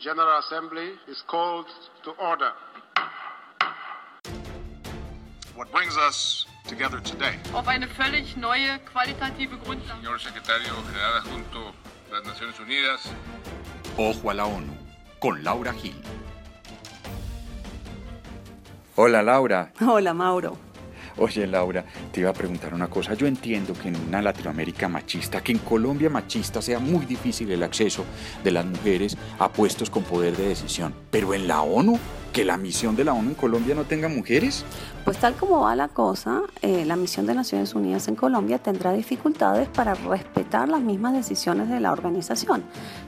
General Assembly is called to order. What brings us together today? Auf eine völlig neue qualitative Grundlage. Señor Secretario General Adjunto de las Naciones Unidas. Ojo a la ONU, con Laura Gil. Hola Laura. Hola Mauro. Oye Laura, te iba a preguntar una cosa. Yo entiendo que en una Latinoamérica machista, que en Colombia machista sea muy difícil el acceso de las mujeres a puestos con poder de decisión. Pero en la ONU, que la misión de la ONU en Colombia no tenga mujeres. Pues tal como va la cosa, eh, la misión de Naciones Unidas en Colombia tendrá dificultades para respetar las mismas decisiones de la organización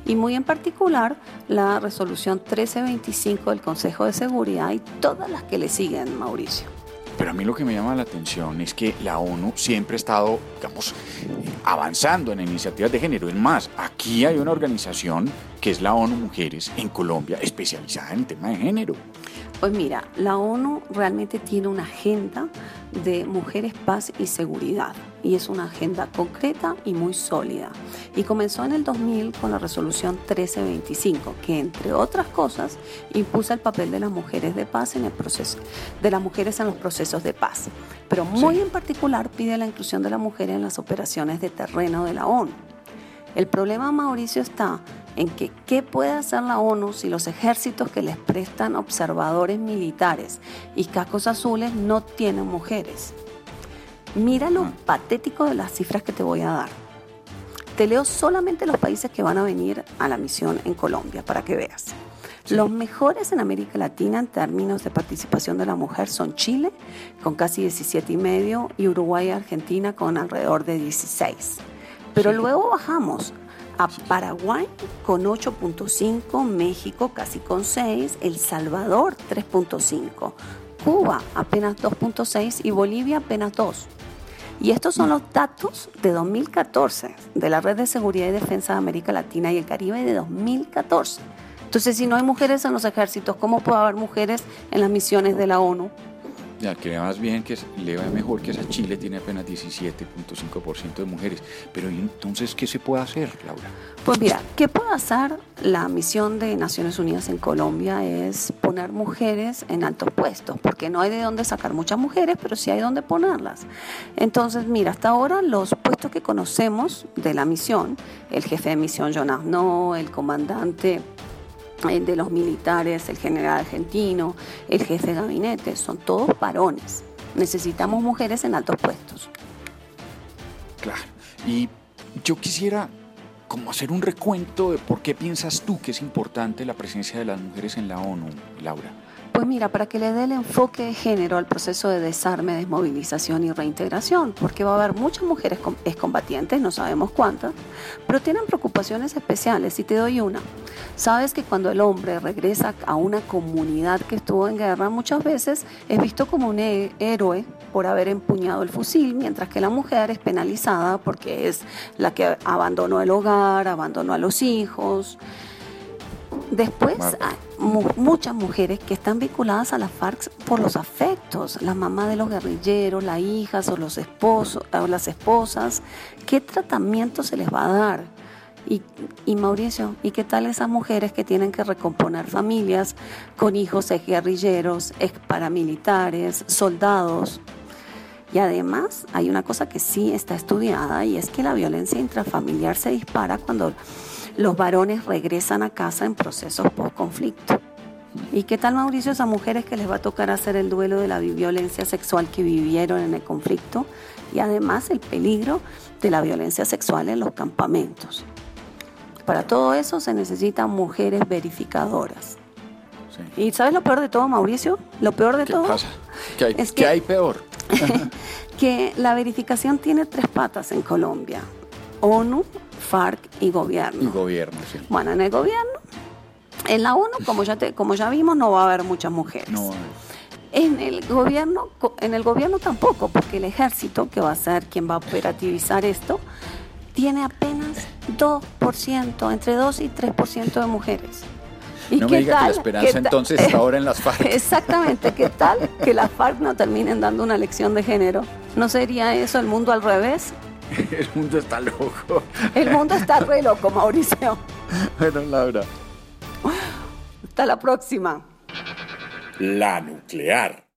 y muy en particular la resolución 1325 del Consejo de Seguridad y todas las que le siguen, Mauricio. Pero a mí lo que me llama la atención es que la ONU siempre ha estado, digamos, avanzando en iniciativas de género. Es más, aquí hay una organización que es la ONU Mujeres en Colombia, especializada en el tema de género. Pues mira, la ONU realmente tiene una agenda de mujeres, paz y seguridad. Y es una agenda concreta y muy sólida. Y comenzó en el 2000 con la resolución 1325, que entre otras cosas impulsa el papel de las mujeres de paz en el proceso, de las mujeres en los procesos de paz. Pero muy en particular pide la inclusión de la mujer en las operaciones de terreno de la ONU. El problema, Mauricio, está en que qué puede hacer la ONU si los ejércitos que les prestan observadores militares y cascos azules no tienen mujeres. Mira lo patético de las cifras que te voy a dar. Te leo solamente los países que van a venir a la misión en Colombia para que veas. Los mejores en América Latina en términos de participación de la mujer son Chile, con casi 17,5, y Uruguay y Argentina con alrededor de 16. Pero luego bajamos a Paraguay con 8.5, México casi con 6, El Salvador 3.5, Cuba apenas 2.6 y Bolivia apenas 2. Y estos son los datos de 2014 de la Red de Seguridad y Defensa de América Latina y el Caribe de 2014. Entonces, si no hay mujeres en los ejércitos, ¿cómo puede haber mujeres en las misiones de la ONU? Ya, que más bien que le va mejor que esa Chile tiene apenas 17.5% de mujeres. Pero entonces, ¿qué se puede hacer, Laura? Pues mira, ¿qué puede hacer la misión de Naciones Unidas en Colombia? Es poner mujeres en altos puestos, porque no hay de dónde sacar muchas mujeres, pero sí hay dónde ponerlas. Entonces, mira, hasta ahora los puestos que conocemos de la misión, el jefe de misión John Arnaud, el comandante de los militares, el general argentino, el jefe de gabinete, son todos varones. Necesitamos mujeres en altos puestos. Claro. Y yo quisiera como hacer un recuento de por qué piensas tú que es importante la presencia de las mujeres en la ONU, Laura. Pues mira, para que le dé el enfoque de género al proceso de desarme, desmovilización y reintegración, porque va a haber muchas mujeres excombatientes, no sabemos cuántas, pero tienen preocupaciones especiales. Y te doy una. Sabes que cuando el hombre regresa a una comunidad que estuvo en guerra, muchas veces es visto como un héroe por haber empuñado el fusil, mientras que la mujer es penalizada porque es la que abandonó el hogar, abandonó a los hijos. Después hay muchas mujeres que están vinculadas a las FARC por los afectos, la mamá de los guerrilleros, las hijas o los esposos o las esposas. ¿Qué tratamiento se les va a dar? Y, y, Mauricio, ¿y qué tal esas mujeres que tienen que recomponer familias con hijos ex guerrilleros, ex paramilitares, soldados? Y además hay una cosa que sí está estudiada y es que la violencia intrafamiliar se dispara cuando los varones regresan a casa en procesos post-conflicto. ¿Y qué tal, Mauricio, esas mujeres que les va a tocar hacer el duelo de la violencia sexual que vivieron en el conflicto? Y además el peligro de la violencia sexual en los campamentos. Para todo eso se necesitan mujeres verificadoras. ¿Y sabes lo peor de todo, Mauricio? Lo peor de ¿Qué todo pasa? ¿Qué hay, ¿Qué hay peor? que la verificación tiene tres patas en Colombia. ONU, FARC y gobierno. Y gobierno, sí. Bueno, en el gobierno, en la ONU, como ya, te, como ya vimos, no va a haber muchas mujeres. No, En el gobierno, en el gobierno tampoco, porque el ejército, que va a ser quien va a operativizar esto, tiene apenas 2%, entre 2 y 3% de mujeres. ¿Y no qué me diga tal? que la esperanza ¿Qué ta- entonces está ahora en las FARC. Exactamente, ¿qué tal que las FARC no terminen dando una lección de género? ¿No sería eso el mundo al revés? El mundo está loco. El mundo está re loco, Mauricio. Bueno, Laura. Hasta la próxima. La nuclear.